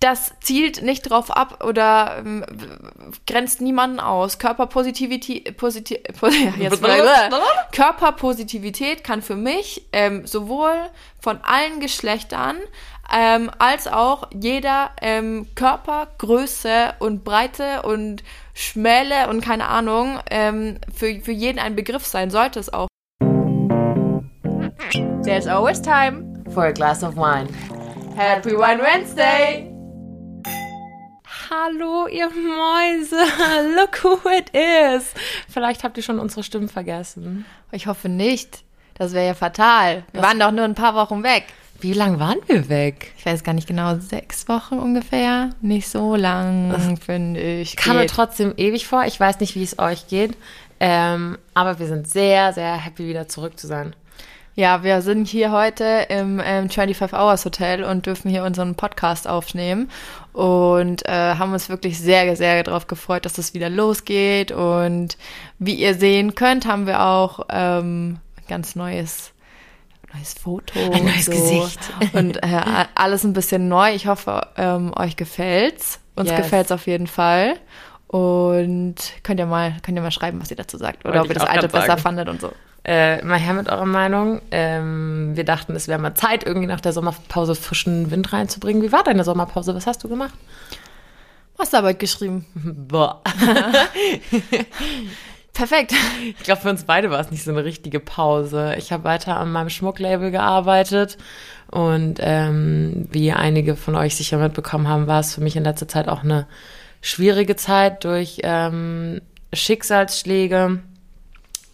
das zielt nicht drauf ab oder ähm, grenzt niemanden aus. Körperpositivität, Positi ja, jetzt Körperpositivität kann für mich ähm, sowohl von allen Geschlechtern ähm, als auch jeder ähm, Körpergröße und Breite und Schmäle und keine Ahnung ähm, für, für jeden ein Begriff sein sollte es auch. There's always time for a glass of wine. Happy Wine Wednesday! Hallo, ihr Mäuse. Look who it is. Vielleicht habt ihr schon unsere Stimmen vergessen. Ich hoffe nicht. Das wäre ja fatal. Wir Was? waren doch nur ein paar Wochen weg. Wie lang waren wir weg? Ich weiß gar nicht genau, sechs Wochen ungefähr. Nicht so lang, finde ich. Kam mir trotzdem ewig vor. Ich weiß nicht, wie es euch geht. Ähm, aber wir sind sehr, sehr happy, wieder zurück zu sein. Ja, wir sind hier heute im ähm, 25 Hours Hotel und dürfen hier unseren Podcast aufnehmen und äh, haben uns wirklich sehr, sehr darauf gefreut, dass es wieder losgeht. Und wie ihr sehen könnt, haben wir auch ähm, ein ganz neues neues Foto. Ein neues so. Gesicht. Und äh, alles ein bisschen neu. Ich hoffe, ähm, euch gefällt's. Uns yes. gefällt's auf jeden Fall. Und könnt ihr mal, könnt ihr mal schreiben, was ihr dazu sagt. Oder Wollte ob ihr das alte besser fandet und so. Äh, mal her mit eurer Meinung. Ähm, wir dachten, es wäre mal Zeit, irgendwie nach der Sommerpause frischen Wind reinzubringen. Wie war deine Sommerpause? Was hast du gemacht? Masterarbeit geschrieben. Boah. Perfekt. Ich glaube, für uns beide war es nicht so eine richtige Pause. Ich habe weiter an meinem Schmucklabel gearbeitet und ähm, wie einige von euch sicher mitbekommen haben, war es für mich in letzter Zeit auch eine schwierige Zeit durch ähm, Schicksalsschläge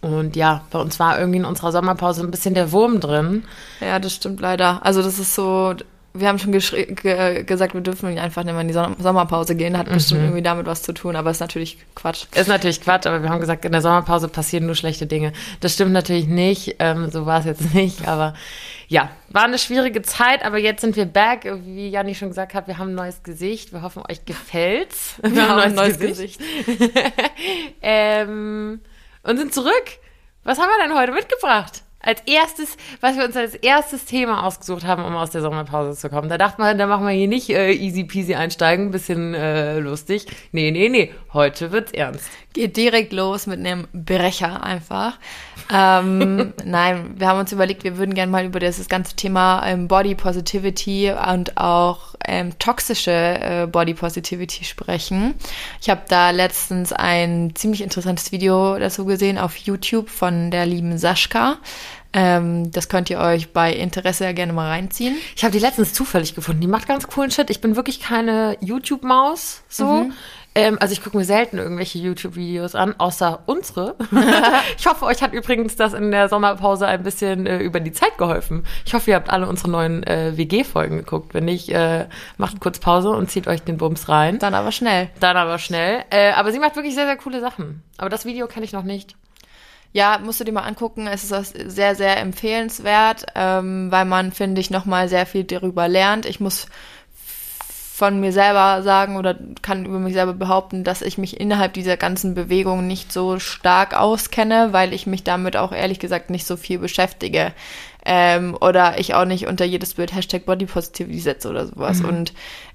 und ja, bei uns war irgendwie in unserer Sommerpause ein bisschen der Wurm drin. Ja, das stimmt leider. Also das ist so, wir haben schon ge gesagt, wir dürfen einfach nicht mehr in die Sommerpause gehen. Hat mhm. bestimmt irgendwie damit was zu tun, aber ist natürlich Quatsch. Ist natürlich Quatsch, aber wir haben gesagt, in der Sommerpause passieren nur schlechte Dinge. Das stimmt natürlich nicht, ähm, so war es jetzt nicht, aber ja, war eine schwierige Zeit, aber jetzt sind wir back. Wie Janni schon gesagt hat, wir haben ein neues Gesicht. Wir hoffen, euch gefällt's. Wir, wir haben ein neues, neues Gesicht. Gesicht. ähm, und sind zurück. Was haben wir denn heute mitgebracht? Als erstes, was wir uns als erstes Thema ausgesucht haben, um aus der Sommerpause zu kommen. Da dachte man, da machen wir hier nicht äh, easy peasy einsteigen, bisschen äh, lustig. Nee, nee, nee, heute wird's ernst. Geht direkt los mit einem Brecher einfach. Ähm, nein, wir haben uns überlegt, wir würden gerne mal über das ganze Thema ähm, Body Positivity und auch ähm, toxische äh, Body Positivity sprechen. Ich habe da letztens ein ziemlich interessantes Video dazu gesehen auf YouTube von der lieben Sascha. Ähm, das könnt ihr euch bei Interesse ja gerne mal reinziehen. Ich habe die letztens zufällig gefunden. Die macht ganz coolen Shit. Ich bin wirklich keine YouTube-Maus so. Mhm. Ähm, also ich gucke mir selten irgendwelche YouTube-Videos an, außer unsere. ich hoffe, euch hat übrigens das in der Sommerpause ein bisschen äh, über die Zeit geholfen. Ich hoffe, ihr habt alle unsere neuen äh, WG-Folgen geguckt. Wenn nicht, äh, macht kurz Pause und zieht euch den Bums rein. Dann aber schnell. Dann aber schnell. Äh, aber sie macht wirklich sehr, sehr coole Sachen. Aber das Video kenne ich noch nicht. Ja, musst du dir mal angucken. Es ist sehr, sehr empfehlenswert, ähm, weil man, finde ich, nochmal sehr viel darüber lernt. Ich muss von mir selber sagen oder kann über mich selber behaupten, dass ich mich innerhalb dieser ganzen Bewegung nicht so stark auskenne, weil ich mich damit auch ehrlich gesagt nicht so viel beschäftige. Ähm, oder ich auch nicht unter jedes Bild Hashtag Body Positivity setze oder sowas. Mhm. Und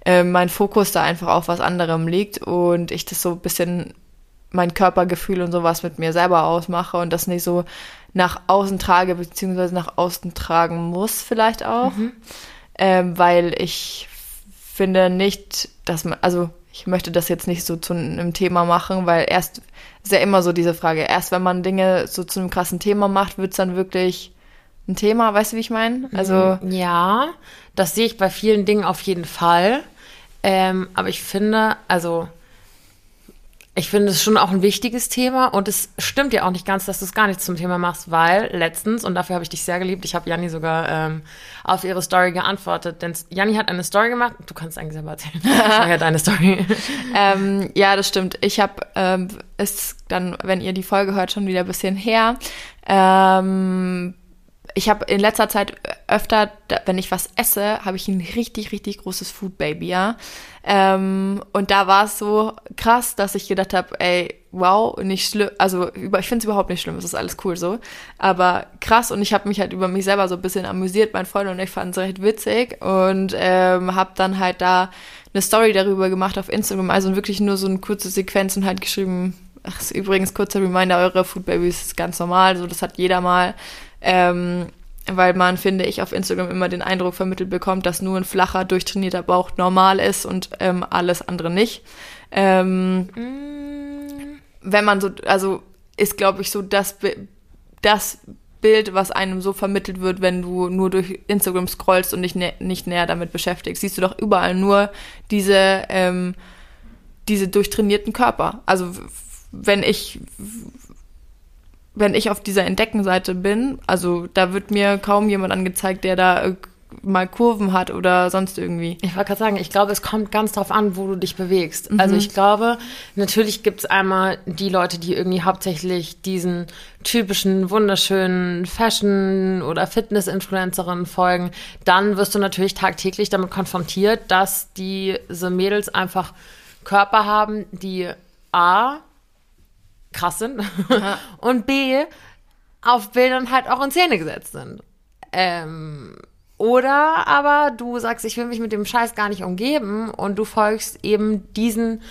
äh, mein Fokus da einfach auf was anderem liegt und ich das so ein bisschen mein Körpergefühl und sowas mit mir selber ausmache und das nicht so nach außen trage, beziehungsweise nach außen tragen muss vielleicht auch. Mhm. Ähm, weil ich finde nicht, dass man, also ich möchte das jetzt nicht so zu einem Thema machen, weil erst ist ja immer so diese Frage, erst wenn man Dinge so zu einem krassen Thema macht, wird es dann wirklich ein Thema, weißt du, wie ich meine? Also ja, das sehe ich bei vielen Dingen auf jeden Fall. Ähm, aber ich finde, also ich finde es schon auch ein wichtiges Thema und es stimmt ja auch nicht ganz, dass du es gar nicht zum Thema machst, weil letztens, und dafür habe ich dich sehr geliebt, ich habe Janni sogar ähm, auf ihre Story geantwortet, denn Janni hat eine Story gemacht, du kannst eigentlich selber erzählen, er hat eine Story. ähm, ja, das stimmt. Ich habe, ähm, ist dann, wenn ihr die Folge hört, schon wieder ein bisschen her, ähm, ich habe in letzter Zeit öfter, wenn ich was esse, habe ich ein richtig, richtig großes Food Baby, ja. Ähm, und da war es so krass, dass ich gedacht habe, ey, wow, nicht schlimm, also ich finde es überhaupt nicht schlimm, es ist alles cool so, aber krass und ich habe mich halt über mich selber so ein bisschen amüsiert, mein Freund und ich fanden es recht witzig. Und ähm, habe dann halt da eine Story darüber gemacht auf Instagram, also wirklich nur so eine kurze Sequenz und halt geschrieben, ach, ist übrigens kurzer Reminder, eure Food Babies ist ganz normal, so das hat jeder mal, ähm, weil man, finde ich, auf Instagram immer den Eindruck vermittelt bekommt, dass nur ein flacher, durchtrainierter Bauch normal ist und ähm, alles andere nicht. Ähm, wenn man so, also ist, glaube ich, so das, das Bild, was einem so vermittelt wird, wenn du nur durch Instagram scrollst und dich nä nicht näher damit beschäftigst. Siehst du doch überall nur diese, ähm, diese durchtrainierten Körper. Also wenn ich wenn ich auf dieser Entdeckenseite bin, also da wird mir kaum jemand angezeigt, der da äh, mal Kurven hat oder sonst irgendwie. Ich wollte gerade sagen, ich glaube, es kommt ganz drauf an, wo du dich bewegst. Also ich glaube, natürlich gibt es einmal die Leute, die irgendwie hauptsächlich diesen typischen, wunderschönen Fashion- oder Fitness-Influencerinnen folgen. Dann wirst du natürlich tagtäglich damit konfrontiert, dass diese Mädels einfach Körper haben, die A, krass sind und B, auf Bildern halt auch in Szene gesetzt sind. Ähm, oder aber du sagst, ich will mich mit dem Scheiß gar nicht umgeben und du folgst eben diesen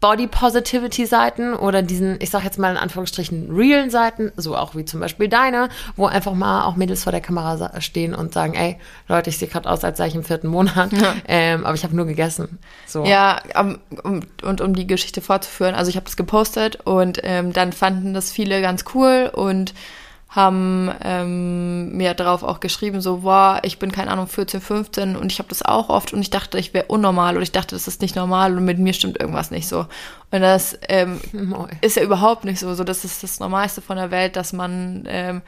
Body Positivity Seiten oder diesen, ich sag jetzt mal in Anführungsstrichen, realen Seiten, so auch wie zum Beispiel deine, wo einfach mal auch Mädels vor der Kamera stehen und sagen, ey, Leute, ich sehe gerade aus, als sei ich im vierten Monat, ähm, aber ich habe nur gegessen. So. Ja, um, um, und um die Geschichte fortzuführen, also ich habe das gepostet und ähm, dann fanden das viele ganz cool und haben ähm, mir darauf auch geschrieben, so, wow, ich bin, keine Ahnung, 14, 15 und ich habe das auch oft und ich dachte, ich wäre unnormal oder ich dachte, das ist nicht normal und mit mir stimmt irgendwas nicht so. Und das ähm, ist ja überhaupt nicht so. So, das ist das Normalste von der Welt, dass man ähm,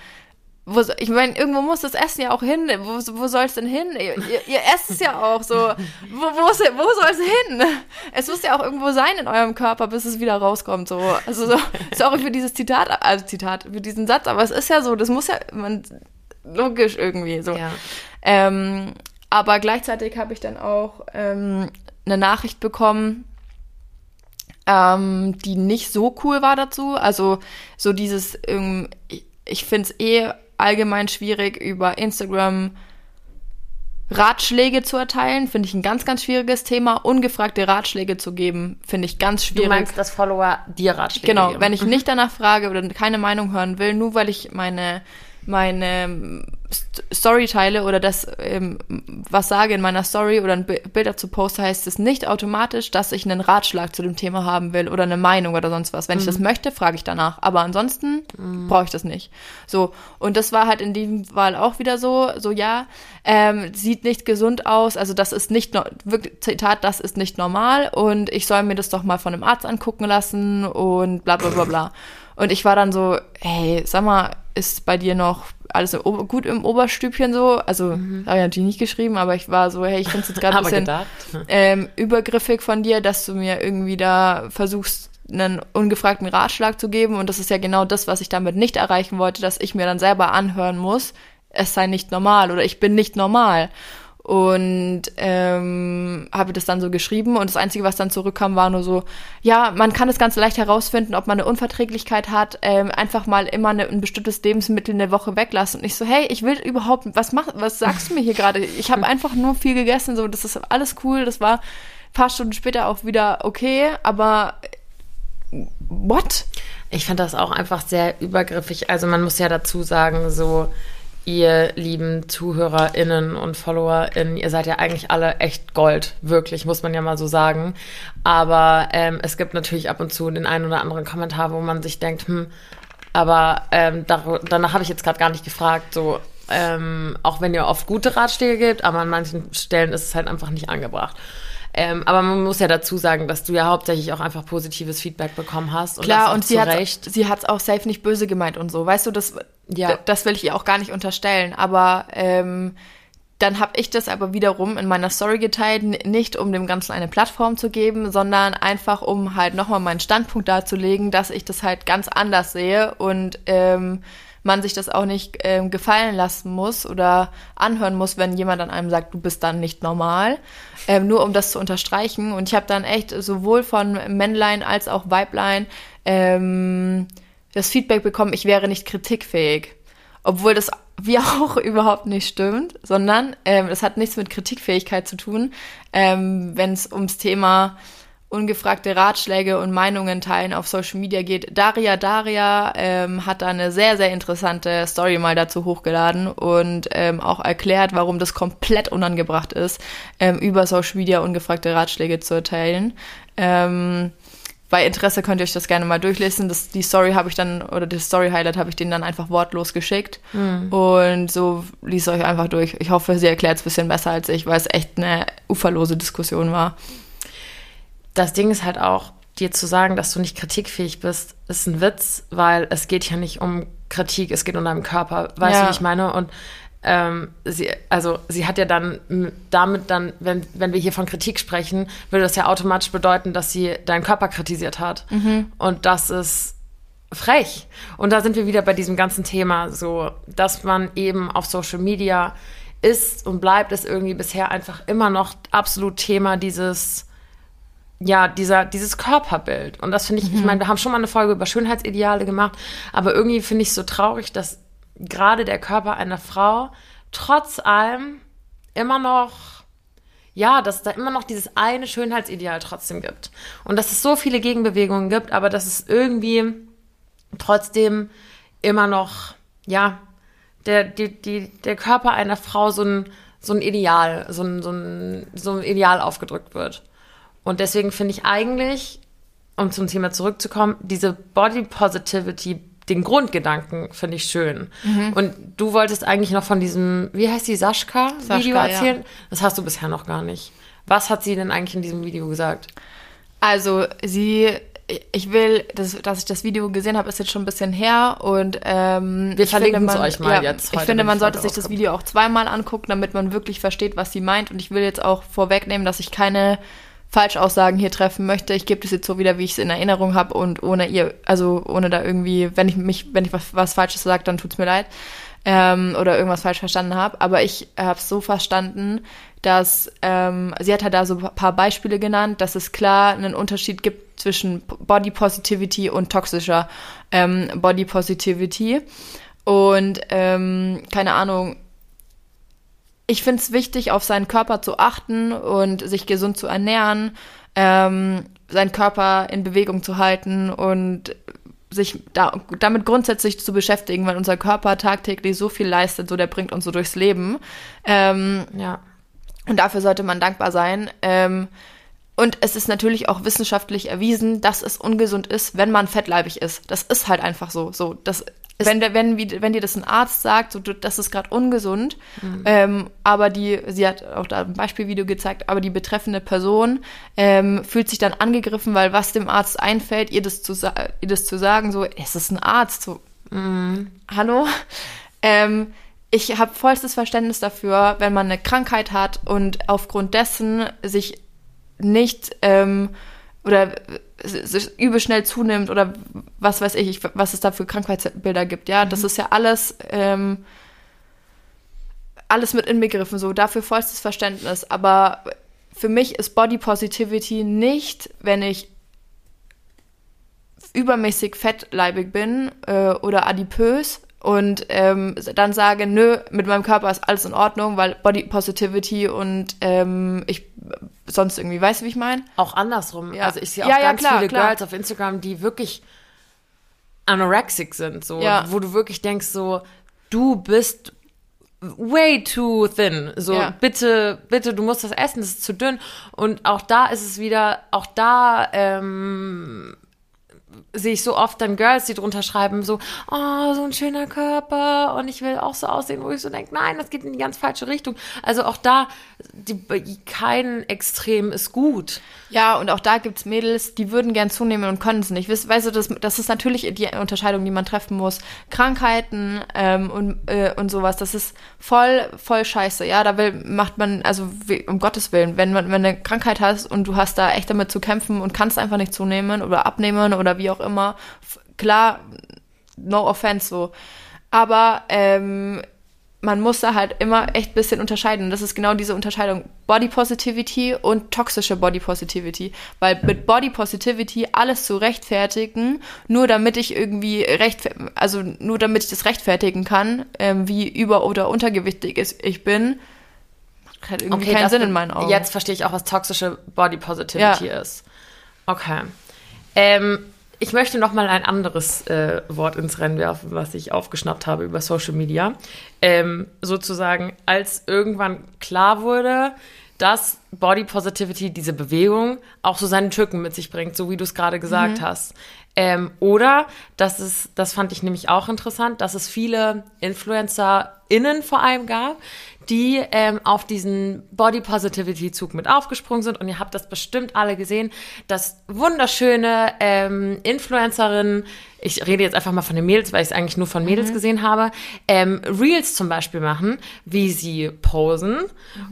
wo, ich meine, irgendwo muss das Essen ja auch hin. Wo, wo soll es denn hin? Ihr, ihr, ihr esst es ja auch so. Wo, wo, wo soll es hin? Es muss ja auch irgendwo sein in eurem Körper, bis es wieder rauskommt. So. Also so, sorry für dieses Zitat, also Zitat, für diesen Satz, aber es ist ja so, das muss ja man, logisch irgendwie so. Ja. Ähm, aber gleichzeitig habe ich dann auch ähm, eine Nachricht bekommen, ähm, die nicht so cool war dazu. Also so dieses, ähm, ich, ich finde es eh allgemein schwierig, über Instagram Ratschläge zu erteilen, finde ich ein ganz, ganz schwieriges Thema. Ungefragte Ratschläge zu geben, finde ich ganz schwierig. Du meinst, dass Follower dir Ratschläge Genau, geben. wenn ich nicht danach frage oder keine Meinung hören will, nur weil ich meine, meine Story teile oder das ähm, was sage in meiner Story oder ein Bi- Bild dazu poste, heißt es nicht automatisch, dass ich einen Ratschlag zu dem Thema haben will oder eine Meinung oder sonst was. Wenn ich das möchte, frage ich danach. Aber ansonsten brauche ich das nicht. So, und das war halt in diesem Fall auch wieder so, so ja, ähm, sieht nicht gesund aus, also das ist nicht, no wirklich, Zitat, das ist nicht normal und ich soll mir das doch mal von einem Arzt angucken lassen und bla bla bla bla. Und ich war dann so, hey, sag mal, ist bei dir noch alles gut im Oberstübchen so? Also, habe ich natürlich nicht geschrieben, aber ich war so, hey, ich finde es jetzt gerade ein bisschen gedacht. ähm, übergriffig von dir, dass du mir irgendwie da versuchst, einen ungefragten Ratschlag zu geben. Und das ist ja genau das, was ich damit nicht erreichen wollte, dass ich mir dann selber anhören muss, es sei nicht normal oder ich bin nicht normal. Und ähm, habe das dann so geschrieben und das Einzige, was dann zurückkam, war nur so, ja, man kann es ganz leicht herausfinden, ob man eine Unverträglichkeit hat, ähm, einfach mal immer eine, ein bestimmtes Lebensmittel eine Woche weglassen. Und ich so, hey, ich will überhaupt, was mach, was sagst du mir hier gerade? Ich habe einfach nur viel gegessen, so, das ist alles cool, das war ein paar Stunden später auch wieder okay, aber what? Ich finde das auch einfach sehr übergriffig. Also man muss ja dazu sagen, so ihr lieben ZuhörerInnen und FollowerInnen, ihr seid ja eigentlich alle echt Gold, wirklich, muss man ja mal so sagen. Aber ähm, es gibt natürlich ab und zu den einen oder anderen Kommentar, wo man sich denkt, hm, aber ähm, dar danach habe ich jetzt gerade gar nicht gefragt, so ähm, auch wenn ihr oft gute Ratschläge gebt, aber an manchen Stellen ist es halt einfach nicht angebracht. Ähm, aber man muss ja dazu sagen, dass du ja hauptsächlich auch einfach positives Feedback bekommen hast. Und Klar, und sie hat sie hat's auch safe nicht böse gemeint und so. Weißt du, das Ja. das will ich ihr auch gar nicht unterstellen, aber ähm, dann habe ich das aber wiederum in meiner Story geteilt, nicht um dem Ganzen eine Plattform zu geben, sondern einfach um halt nochmal meinen Standpunkt darzulegen, dass ich das halt ganz anders sehe und ähm, man sich das auch nicht ähm, gefallen lassen muss oder anhören muss, wenn jemand an einem sagt, du bist dann nicht normal, ähm, nur um das zu unterstreichen. Und ich habe dann echt sowohl von Männlein als auch Weiblein ähm, das Feedback bekommen, ich wäre nicht kritikfähig. Obwohl das wie auch überhaupt nicht stimmt, sondern ähm, das hat nichts mit Kritikfähigkeit zu tun, ähm, wenn es ums Thema ungefragte Ratschläge und Meinungen teilen auf Social Media geht. Daria Daria ähm, hat da eine sehr, sehr interessante Story mal dazu hochgeladen und ähm, auch erklärt, warum das komplett unangebracht ist, ähm, über Social Media ungefragte Ratschläge zu erteilen. Ähm, bei Interesse könnt ihr euch das gerne mal durchlesen. Das, die Story habe ich dann, oder das Story-Highlight habe ich denen dann einfach wortlos geschickt. Mhm. Und so liest euch einfach durch. Ich hoffe, sie erklärt es ein bisschen besser als ich, weil es echt eine uferlose Diskussion war das Ding ist halt auch, dir zu sagen, dass du nicht kritikfähig bist, ist ein Witz, weil es geht ja nicht um Kritik, es geht um deinen Körper. Weißt ja. du, wie ich meine? Und ähm, sie, also sie hat ja dann damit dann, wenn, wenn wir hier von Kritik sprechen, würde das ja automatisch bedeuten, dass sie deinen Körper kritisiert hat. Mhm. Und das ist frech. Und da sind wir wieder bei diesem ganzen Thema, so, dass man eben auf Social Media ist und bleibt es irgendwie bisher einfach immer noch absolut Thema dieses ja, dieser, dieses Körperbild. Und das finde ich, mhm. ich meine, wir haben schon mal eine Folge über Schönheitsideale gemacht, aber irgendwie finde ich es so traurig, dass gerade der Körper einer Frau trotz allem immer noch, ja, dass da immer noch dieses eine Schönheitsideal trotzdem gibt. Und dass es so viele Gegenbewegungen gibt, aber dass es irgendwie trotzdem immer noch, ja, der, die, die, der Körper einer Frau so ein, so ein Ideal, so ein, so ein, so ein Ideal aufgedrückt wird. Und deswegen finde ich eigentlich, um zum Thema zurückzukommen, diese Body Positivity, den Grundgedanken finde ich schön. Mhm. Und du wolltest eigentlich noch von diesem, wie heißt die, Sascha-Video erzählen? Ja. Das hast du bisher noch gar nicht. Was hat sie denn eigentlich in diesem Video gesagt? Also sie ich will, dass, dass ich das Video gesehen habe, ist jetzt schon ein bisschen her und ähm, wir verlinken es euch mal ja, jetzt. ich finde, man sollte sich das Video auch zweimal angucken, damit man wirklich versteht, was sie meint. Und ich will jetzt auch vorwegnehmen, dass ich keine Falschaussagen hier treffen möchte. Ich gebe das jetzt so wieder, wie ich es in Erinnerung habe und ohne ihr, also ohne da irgendwie, wenn ich mich, wenn ich was, was Falsches sage, dann tut's mir leid ähm, oder irgendwas falsch verstanden habe. Aber ich habe es so verstanden, dass ähm, sie hat halt da so ein paar Beispiele genannt, dass es klar einen Unterschied gibt zwischen Body Positivity und toxischer ähm, Body Positivity. Und ähm, keine Ahnung, ich finde es wichtig, auf seinen Körper zu achten und sich gesund zu ernähren, ähm, seinen Körper in Bewegung zu halten und sich da, damit grundsätzlich zu beschäftigen, weil unser Körper tagtäglich so viel leistet, so der bringt uns so durchs Leben. Ähm, ja. Und dafür sollte man dankbar sein. Ähm, und es ist natürlich auch wissenschaftlich erwiesen, dass es ungesund ist, wenn man fettleibig ist. Das ist halt einfach so. So, das wenn, wenn, wenn dir das ein Arzt sagt, so, das ist gerade ungesund, mhm. ähm, aber die, sie hat auch da ein Beispielvideo gezeigt, aber die betreffende Person ähm, fühlt sich dann angegriffen, weil was dem Arzt einfällt, ihr das zu, ihr das zu sagen, so, es ist ein Arzt, so, mhm. hallo? Ähm, ich habe vollstes Verständnis dafür, wenn man eine Krankheit hat und aufgrund dessen sich nicht ähm, oder übel schnell zunimmt oder was weiß ich, was es da für Krankheitsbilder gibt. Ja, mhm. das ist ja alles, ähm, alles mit inbegriffen, so dafür vollstes Verständnis. Aber für mich ist Body Positivity nicht, wenn ich übermäßig fettleibig bin äh, oder adipös und ähm, dann sage, nö, mit meinem Körper ist alles in Ordnung, weil Body Positivity und ähm, ich sonst irgendwie, weißt du, wie ich meine? Auch andersrum. Ja. Also ich sehe auch ja, ganz klar, viele klar. Girls auf Instagram, die wirklich anorexic sind, so, wo du wirklich denkst, so, du bist way too thin. So, bitte, bitte, du musst das essen, das ist zu dünn. Und auch da ist es wieder, auch da ähm, sehe ich so oft dann Girls, die drunter schreiben, so, oh, so ein schöner Körper und ich will auch so aussehen, wo ich so denke, nein, das geht in die ganz falsche Richtung. Also auch da, die, kein Extrem ist gut. Ja, und auch da gibt's Mädels, die würden gern zunehmen und können es nicht. Weißt, weißt du, das, das ist natürlich die Unterscheidung, die man treffen muss. Krankheiten ähm, und, äh, und sowas, das ist voll, voll scheiße. Ja, da will, macht man, also wie, um Gottes Willen, wenn man wenn eine Krankheit hast und du hast da echt damit zu kämpfen und kannst einfach nicht zunehmen oder abnehmen oder wie auch immer, klar, no offense so. aber ähm, man muss da halt immer echt ein bisschen unterscheiden. Und das ist genau diese Unterscheidung Body Positivity und toxische Body Positivity. Weil mit Body Positivity alles zu rechtfertigen, nur damit ich irgendwie recht, also nur damit ich das rechtfertigen kann, ähm, wie über- oder untergewichtig ist, ich bin, macht halt irgendwie keinen das Sinn in meinen Augen. Jetzt verstehe ich auch, was toxische Body Positivity ist. Okay. Ähm, ich möchte noch mal ein anderes äh, Wort ins Rennen werfen, was ich aufgeschnappt habe über Social Media. Ähm, sozusagen, als irgendwann klar wurde, dass Body Positivity, diese Bewegung, auch so seine Tücken mit sich bringt, so wie du es gerade gesagt hast. Ähm, oder, dass es, das fand ich nämlich auch interessant, dass es viele InfluencerInnen vor allem gab, die ähm, auf diesen Body Positivity Zug mit aufgesprungen sind. Und ihr habt das bestimmt alle gesehen, dass wunderschöne ähm, Influencerinnen, ich rede jetzt einfach mal von den Mädels, weil ich es eigentlich nur von Mädels gesehen habe, ähm, Reels zum Beispiel machen, wie sie posen.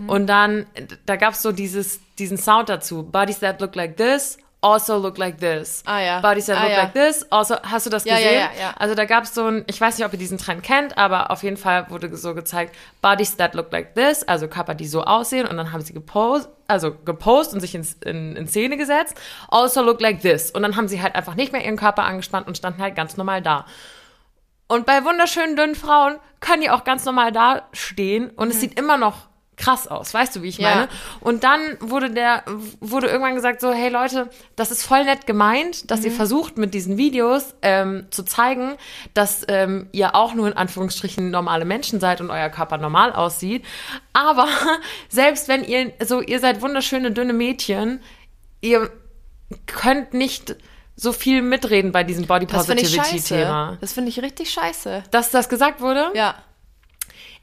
Und dann, da gab es so dieses, diesen Sound dazu. Bodies that look like this. Also look like this. Ah, ja. Bodies that Ah, look ja. like this. Also, hast du das Ja, ja, gesehen? ja, ja. Also da gab es so ein, ich weiß nicht, ob ihr diesen Trend kennt, aber auf jeden Fall wurde so gezeigt, Bodies that look like this, also Körper, die so aussehen und dann haben sie gepostet, also gepostet und sich ins, in, in Szene gesetzt, also look like this. Und dann haben sie halt einfach nicht mehr ihren Körper angespannt und standen halt ganz normal da. Und bei wunderschönen dünnen Frauen können die auch ganz normal da stehen und es sieht immer noch krass aus, weißt du, wie ich. Ja. meine? Und dann wurde der, wurde irgendwann gesagt so, hey Leute, das ist voll nett gemeint, dass Mhm. ihr versucht mit diesen Videos ähm, zu zeigen, dass ähm, ihr auch nur in Anführungsstrichen normale Menschen seid und euer Körper normal aussieht. Aber selbst wenn ihr so, ihr seid wunderschöne dünne Mädchen, ihr könnt nicht so viel mitreden bei diesem Body ich Positivity. Thema. Das finde ich richtig scheiße. Dass das gesagt wurde? Ja.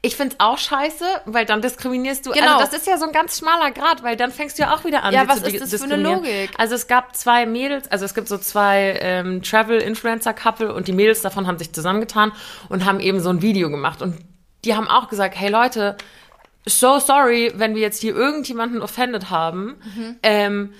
Ich find's auch scheiße, weil dann diskriminierst du. Genau. Also das ist ja so ein ganz schmaler Grad, weil dann fängst du ja auch wieder an. Ja, was ist das für eine. Logik? Also es gab zwei Mädels, also es gibt so zwei ähm, Travel-Influencer-Couple und die Mädels davon haben sich zusammengetan und haben eben so ein Video gemacht. Und die haben auch gesagt, hey Leute, so sorry, wenn wir jetzt hier irgendjemanden offended haben. Mhm. Ähm,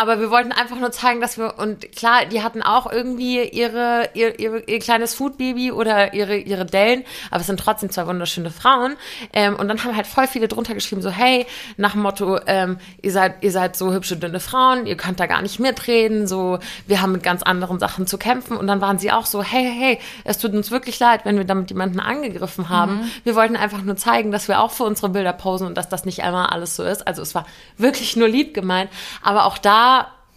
aber wir wollten einfach nur zeigen, dass wir, und klar, die hatten auch irgendwie ihre, ihr, ihre, ihr kleines Foodbaby oder ihre, ihre Dellen, aber es sind trotzdem zwei wunderschöne Frauen. Ähm, und dann haben halt voll viele drunter geschrieben, so, hey, nach dem Motto, ähm, ihr seid, ihr seid so hübsche, dünne Frauen, ihr könnt da gar nicht mitreden, so, wir haben mit ganz anderen Sachen zu kämpfen. Und dann waren sie auch so, hey, hey, hey, es tut uns wirklich leid, wenn wir damit jemanden angegriffen haben. Wir wollten einfach nur zeigen, dass wir auch für unsere Bilder posen und dass das nicht einmal alles so ist. Also es war wirklich nur lieb gemeint. Aber auch da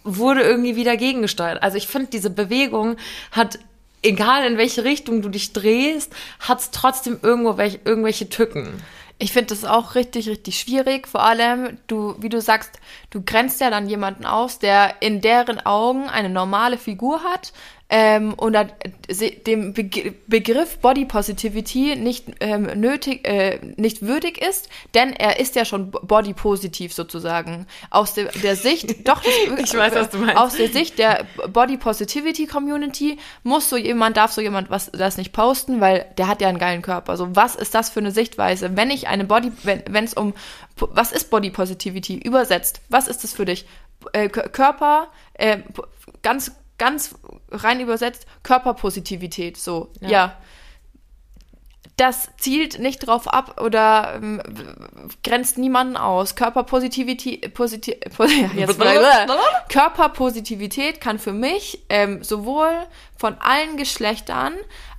wurde irgendwie wieder gegengesteuert. Also ich finde, diese Bewegung hat, egal in welche Richtung du dich drehst, hat es trotzdem irgendwo welch, irgendwelche Tücken. Ich finde das auch richtig, richtig schwierig. Vor allem, du, wie du sagst, du grenzt ja dann jemanden aus, der in deren Augen eine normale Figur hat ähm, und dem Beg Begriff Body Positivity nicht ähm, nötig, äh, nicht würdig ist, denn er ist ja schon body positiv sozusagen. Aus der, der Sicht, doch, das, Ich weiß, was du meinst. Aus der Sicht der Body Positivity Community muss so jemand, darf so jemand was das nicht posten, weil der hat ja einen geilen Körper. So, was ist das für eine Sichtweise? Wenn ich eine Body, wenn es um, was ist Body Positivity übersetzt? Was ist das für dich? Äh, Körper, äh, ganz, ganz rein übersetzt, Körperpositivität, so, Ja. ja. Das zielt nicht drauf ab oder ähm, grenzt niemanden aus. Körperpositivität, positiv, kann für mich ähm, sowohl von allen Geschlechtern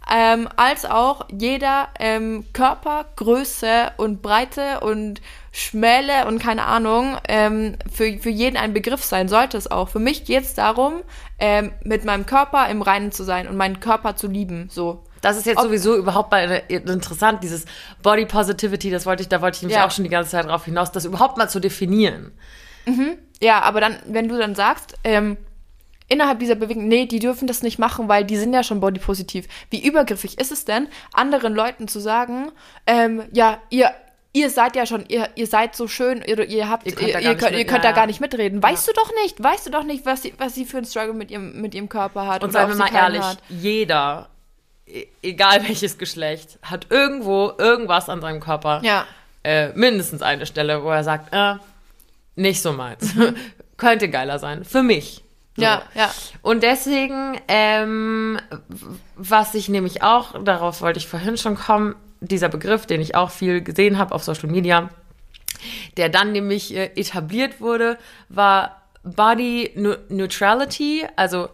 ähm, als auch jeder ähm, Körpergröße und Breite und Schmäle und keine Ahnung ähm, für, für jeden ein Begriff sein sollte es auch. Für mich geht es darum, ähm, mit meinem Körper im Reinen zu sein und meinen Körper zu lieben. So. Das ist jetzt Ob- sowieso überhaupt mal interessant, dieses Body Positivity, das wollte ich, da wollte ich nämlich Ja. auch schon die ganze Zeit drauf hinaus, das überhaupt mal zu definieren. Ja, aber dann, wenn du dann sagst, ähm, innerhalb dieser Bewegung, nee, die dürfen das nicht machen, weil die sind ja schon bodypositiv. Wie übergriffig ist es denn, anderen Leuten zu sagen, ähm, ja, ihr, ihr seid ja schon, ihr, ihr seid so schön, ihr, ihr habt, Ihr ihr, könnt da ihr, gar nicht könnt, ihr könnt ja, da gar ja. nicht mitreden. Weißt du doch nicht, weißt du doch nicht, was sie, was sie für einen Struggle mit ihrem, mit ihrem Körper hat. Und seien wir mal ehrlich, Hat. jeder, e- egal welches Geschlecht, hat irgendwo irgendwas an seinem Körper. Ja. Äh, mindestens eine Stelle, wo er sagt, äh, nicht so meins. Mhm. Könnte geiler sein. Für mich. So. Ja, ja. Und deswegen, ähm, was ich nämlich auch, darauf wollte ich vorhin schon kommen, dieser Begriff, den ich auch viel gesehen habe auf Social Media, der dann nämlich äh, etabliert wurde, war Body Neutrality, also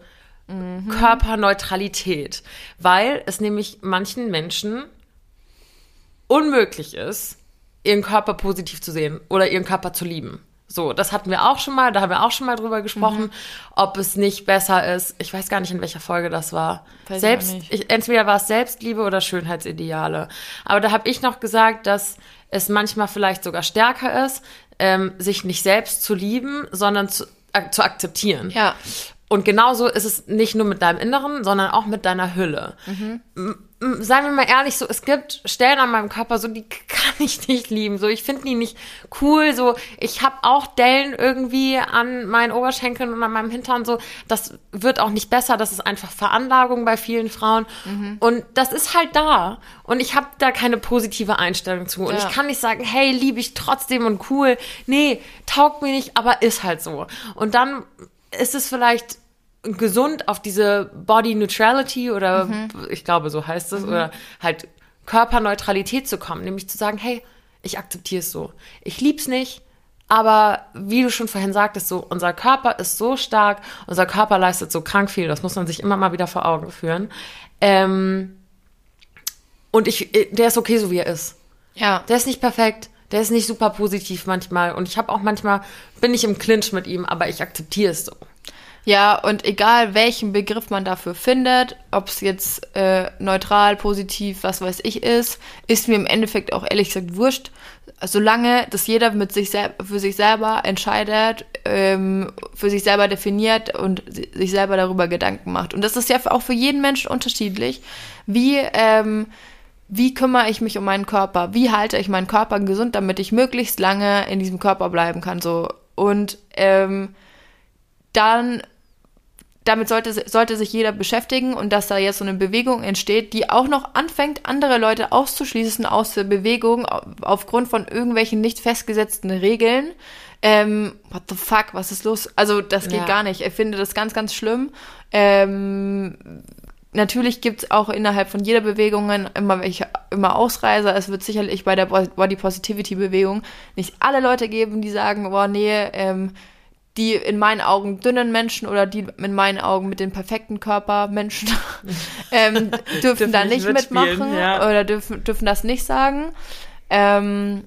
Körperneutralität, weil es nämlich manchen Menschen unmöglich ist, ihren Körper positiv zu sehen oder ihren Körper zu lieben. So, das hatten wir auch schon mal, da haben wir auch schon mal drüber gesprochen, ob es nicht besser ist. Ich weiß gar nicht, in welcher Folge das war. Weiß ich Selbst, nicht. ich, entweder war es Selbstliebe oder Schönheitsideale. Aber da habe ich noch gesagt, dass es manchmal vielleicht sogar stärker ist, ähm, sich nicht selbst zu lieben, sondern zu, äh, zu akzeptieren. Ja. Und genauso ist es nicht nur mit deinem Inneren, sondern auch mit deiner Hülle. M- m- Seien wir mal ehrlich, so es gibt Stellen an meinem Körper, so die kann ich nicht lieben. So ich finde die nicht cool. So ich habe auch Dellen irgendwie an meinen Oberschenkeln und an meinem Hintern. So das wird auch nicht besser. Das ist einfach Veranlagung bei vielen Frauen. Und das ist halt da. Und ich habe da keine positive Einstellung zu. Und Ja. ich kann nicht sagen, hey, liebe ich trotzdem und cool. Nee, taugt mir nicht, aber ist halt so. Und dann ist es vielleicht gesund auf diese Body Neutrality oder ich glaube, so heißt es, oder halt Körperneutralität zu kommen, nämlich zu sagen, hey, ich akzeptiere es so. Ich lieb's nicht, aber wie du schon vorhin sagtest, so unser Körper ist so stark, unser Körper leistet so krank viel, das muss man sich immer mal wieder vor Augen führen. Ähm, und ich, der ist okay, so wie er ist. Ja. Der ist nicht perfekt, der ist nicht super positiv manchmal. Und ich habe auch manchmal, bin ich im Clinch mit ihm, aber ich akzeptiere es so. Ja, und egal welchen Begriff man dafür findet, ob es jetzt äh, neutral, positiv, was weiß ich ist, ist mir im Endeffekt auch ehrlich gesagt wurscht, solange das jeder mit sich für sich selber entscheidet, ähm, für sich selber definiert und si- sich selber darüber Gedanken macht. Und das ist ja auch für jeden Menschen unterschiedlich, wie ähm, wie kümmere ich mich um meinen Körper? Wie halte ich meinen Körper gesund, damit ich möglichst lange in diesem Körper bleiben kann? So und ähm, dann damit sollte, sollte sich jeder beschäftigen und dass da jetzt so eine Bewegung entsteht, die auch noch anfängt, andere Leute auszuschließen aus der Bewegung au- aufgrund von irgendwelchen nicht festgesetzten Regeln. Ähm, what the fuck, was ist los? Also das geht Ja. gar nicht. Ich finde das ganz, ganz schlimm. Ähm, natürlich gibt es auch innerhalb von jeder Bewegung immer welche, immer Ausreißer. Es wird sicherlich bei der Body Positivity Bewegung nicht alle Leute geben, die sagen, boah, nee, ähm, die in meinen Augen dünnen Menschen oder die in meinen Augen mit den perfekten Körper Menschen ähm, dürfen, Dürfen da nicht mitmachen ja. oder dürfen, dürfen das nicht sagen. Ähm,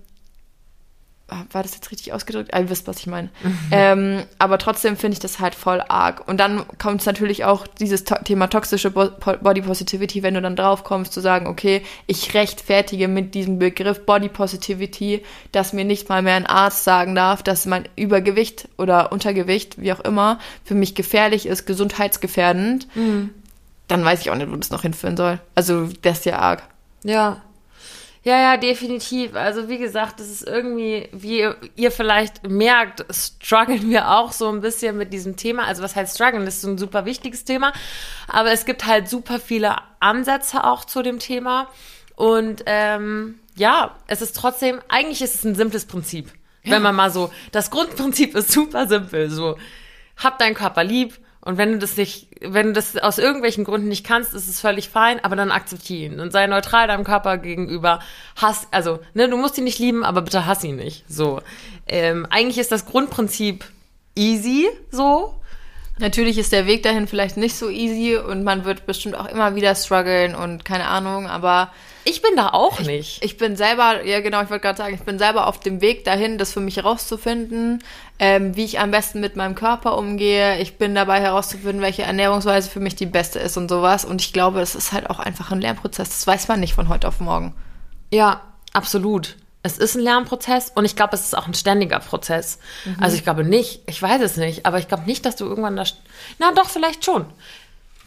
war das jetzt richtig ausgedrückt? Ah, ihr wisst, was ich meine. ähm, aber trotzdem finde ich das halt voll arg. Und dann kommt es natürlich auch dieses to Thema toxische Bo Body Positivity, wenn du dann drauf kommst, zu sagen, okay, ich rechtfertige mit diesem Begriff Body Positivity, dass mir nicht mal mehr ein Arzt sagen darf, dass mein Übergewicht oder Untergewicht, wie auch immer, für mich gefährlich ist, gesundheitsgefährdend. Dann weiß ich auch nicht, wo das noch hinführen soll. Also, das ist ja arg. Ja. Ja, ja, definitiv. Also wie gesagt, das ist irgendwie, wie ihr, vielleicht merkt, strugglen wir auch so ein bisschen mit diesem Thema. Also was heißt strugglen? Das ist ein super wichtiges Thema. Aber es gibt halt super viele Ansätze auch zu dem Thema. Und ähm, ja, es ist trotzdem, eigentlich ist es ein simples Prinzip. Wenn man mal so, das Grundprinzip ist super simpel. So, hab deinen Körper lieb, und wenn du das nicht, wenn du das aus irgendwelchen Gründen nicht kannst, ist es völlig fein, aber dann akzeptiere ihn und sei neutral deinem Körper gegenüber. Hass, also, ne, du musst ihn nicht lieben, aber bitte hass ihn nicht. So. Ähm, eigentlich ist das Grundprinzip easy, so. Natürlich ist der Weg dahin vielleicht nicht so easy und man wird bestimmt auch immer wieder strugglen und keine Ahnung, aber Ich bin da auch nicht. ich bin selber, ja genau, ich wollte gerade sagen, ich bin selber auf dem Weg dahin, das für mich herauszufinden, ähm, wie ich am besten mit meinem Körper umgehe. Ich bin dabei herauszufinden, welche Ernährungsweise für mich die beste ist und sowas. Und ich glaube, es ist halt auch einfach ein Lernprozess. Das weiß man nicht von heute auf morgen. Ja, absolut. Es ist ein Lernprozess und ich glaube, es ist auch ein ständiger Prozess. Also ich glaube nicht, ich weiß es nicht, aber ich glaube nicht, dass du irgendwann da. Na doch, vielleicht schon.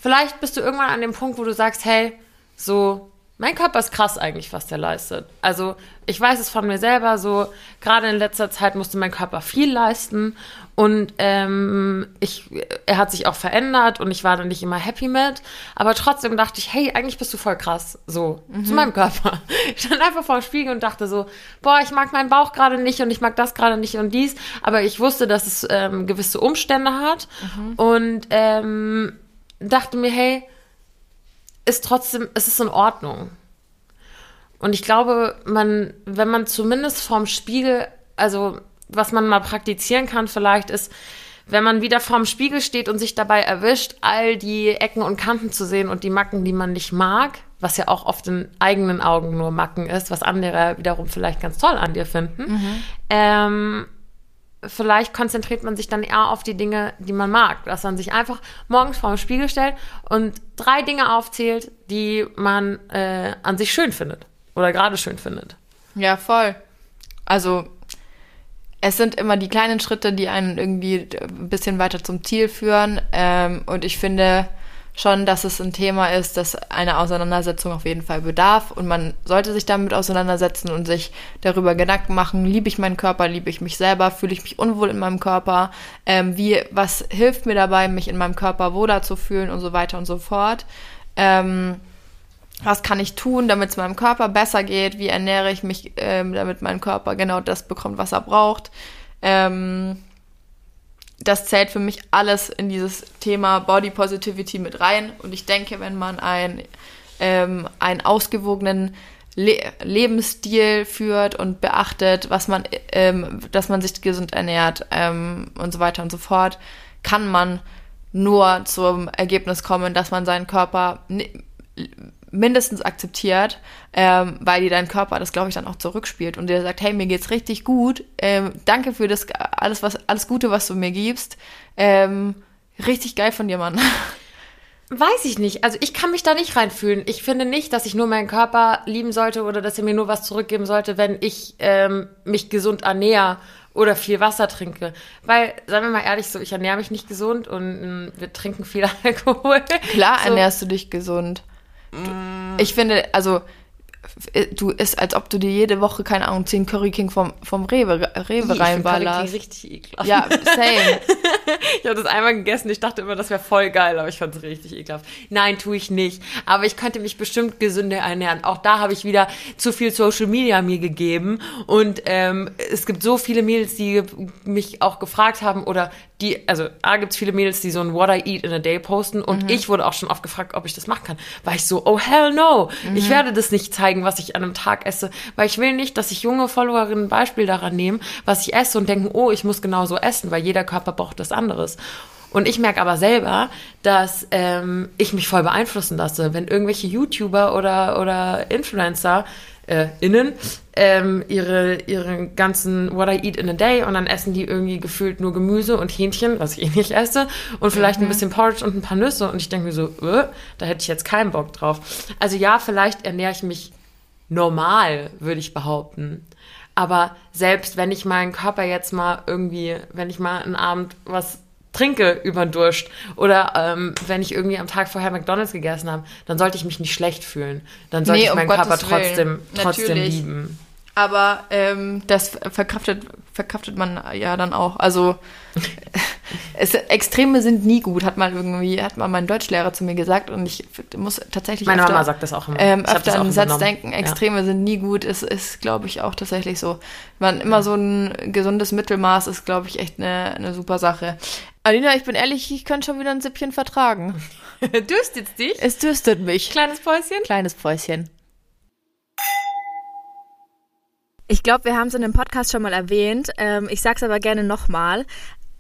Vielleicht bist du irgendwann an dem Punkt, wo du sagst, hey, so, mein Körper ist krass eigentlich, was der leistet. Also ich weiß es von mir selber so, gerade in letzter Zeit musste mein Körper viel leisten und ähm, ich, er hat sich auch verändert und ich war dann nicht immer happy mit, aber trotzdem dachte ich, hey, eigentlich bist du voll krass, so, mhm. zu meinem Körper. Ich stand einfach vor dem Spiegel und dachte so, boah, ich mag meinen Bauch gerade nicht und ich mag das gerade nicht und dies, aber ich wusste, dass es ähm, gewisse Umstände hat mhm. und ähm, dachte mir, hey, ist trotzdem, es ist in Ordnung. Und ich glaube, man, wenn man zumindest vorm Spiegel, also was man mal praktizieren kann vielleicht, ist, wenn man wieder vorm Spiegel steht und sich dabei erwischt, all die Ecken und Kanten zu sehen und die Macken, die man nicht mag, was ja auch oft in eigenen Augen nur Macken ist, was andere wiederum vielleicht ganz toll an dir finden, mhm. ähm, vielleicht konzentriert man sich dann eher auf die Dinge, die man mag. Dass man sich einfach morgens vor dem Spiegel stellt und drei Dinge aufzählt, die man äh, an sich schön findet oder gerade schön findet. Ja, voll. Also es sind immer die kleinen Schritte, die einen irgendwie ein bisschen weiter zum Ziel führen. Ähm, und ich finde, schon, dass es ein Thema ist, das eine Auseinandersetzung auf jeden Fall bedarf und man sollte sich damit auseinandersetzen und sich darüber Gedanken machen, liebe ich meinen Körper, liebe ich mich selber, fühle ich mich unwohl in meinem Körper, ähm, wie, was hilft mir dabei, mich in meinem Körper wohler zu fühlen und so weiter und so fort. Ähm, was kann ich tun, damit es meinem Körper besser geht? Wie ernähre ich mich, ähm, damit mein Körper genau das bekommt, was er braucht? Ähm, das zählt für mich alles in dieses Thema Body Positivity mit rein. Und ich denke, wenn man ein, ähm, einen ausgewogenen Le Lebensstil führt und beachtet, was man, ähm, dass man sich gesund ernährt ähm, und so weiter und so fort, kann man nur zum Ergebnis kommen, dass man seinen Körper mindestens akzeptiert, ähm, weil dir dein Körper das, glaube ich, dann auch zurückspielt und dir sagt, hey, mir geht's richtig gut, ähm, danke für das alles, was alles Gute, was du mir gibst, ähm, richtig geil von dir, Mann. Weiß ich nicht. Also ich kann mich da nicht reinfühlen. Ich finde nicht, dass ich nur meinen Körper lieben sollte oder dass er mir nur was zurückgeben sollte, wenn ich ähm, mich gesund ernähre oder viel Wasser trinke. Weil, sagen wir mal ehrlich, so ich ernähre mich nicht gesund und äh, wir trinken viel Alkohol. Klar so. ernährst du dich gesund. Mm. Ich finde, also du ist, als ob du dir jede Woche, keine Ahnung, 10 Curry King vom, vom Rewe, Rewe reinballerst. richtig ekelhaft. Ja, same. ich habe das einmal gegessen, ich dachte immer, das wäre voll geil, aber ich fand es richtig ekelhaft. Nein, tue ich nicht. Aber ich könnte mich bestimmt gesünder ernähren. Auch da habe ich wieder zu viel Social Media mir gegeben. Und ähm, es gibt so viele Mädels, die mich auch gefragt haben oder die, also A gibt es viele Mädels, die so ein What I Eat in a Day posten und mhm. ich wurde auch schon oft gefragt, ob ich das machen kann. War ich so, oh hell no, mhm. ich werde das nicht zeigen, was ich an einem Tag esse, weil ich will nicht, dass sich junge Followerinnen ein Beispiel daran nehmen, was ich esse und denken, oh, ich muss genauso essen, weil jeder Körper braucht das anderes. Und ich merke aber selber, dass ähm, ich mich voll beeinflussen lasse, wenn irgendwelche YouTuber oder, oder Influencer äh, innen ähm, ihre, ihre ganzen What I Eat in a Day und dann essen die irgendwie gefühlt nur Gemüse und Hähnchen, was ich eh nicht esse, und vielleicht mhm. ein bisschen Porridge und ein paar Nüsse. Und ich denke mir so, äh, da hätte ich jetzt keinen Bock drauf. Also ja, vielleicht ernähre ich mich normal, würde ich behaupten. Aber selbst wenn ich meinen Körper jetzt mal irgendwie, wenn ich mal einen Abend was trinke über den Durst oder ähm, wenn ich irgendwie am Tag vorher McDonalds gegessen habe, dann sollte ich mich nicht schlecht fühlen. Dann sollte nee, ich meinen um Körper trotzdem, trotzdem lieben. Aber ähm, das verkraftet, verkraftet man ja dann auch. Also es, Extreme sind nie gut, hat mal irgendwie, hat mal mein Deutschlehrer zu mir gesagt und ich muss tatsächlich Meine öfter, Mama sagt das auch immer. Ähm, öfter an den Satz denken, Extreme ja. sind nie gut, ist, ist glaube ich, auch tatsächlich so. Man immer so ein gesundes Mittelmaß ist, glaube ich, echt eine, eine super Sache. Alina, ich bin ehrlich, ich könnte schon wieder ein Sippchen vertragen. Dürstet dich? Es dürstet mich. Kleines Päuschen? Kleines Päuschen. Ich glaube, wir haben es in dem Podcast schon mal erwähnt. Ähm, ich sag's aber gerne nochmal.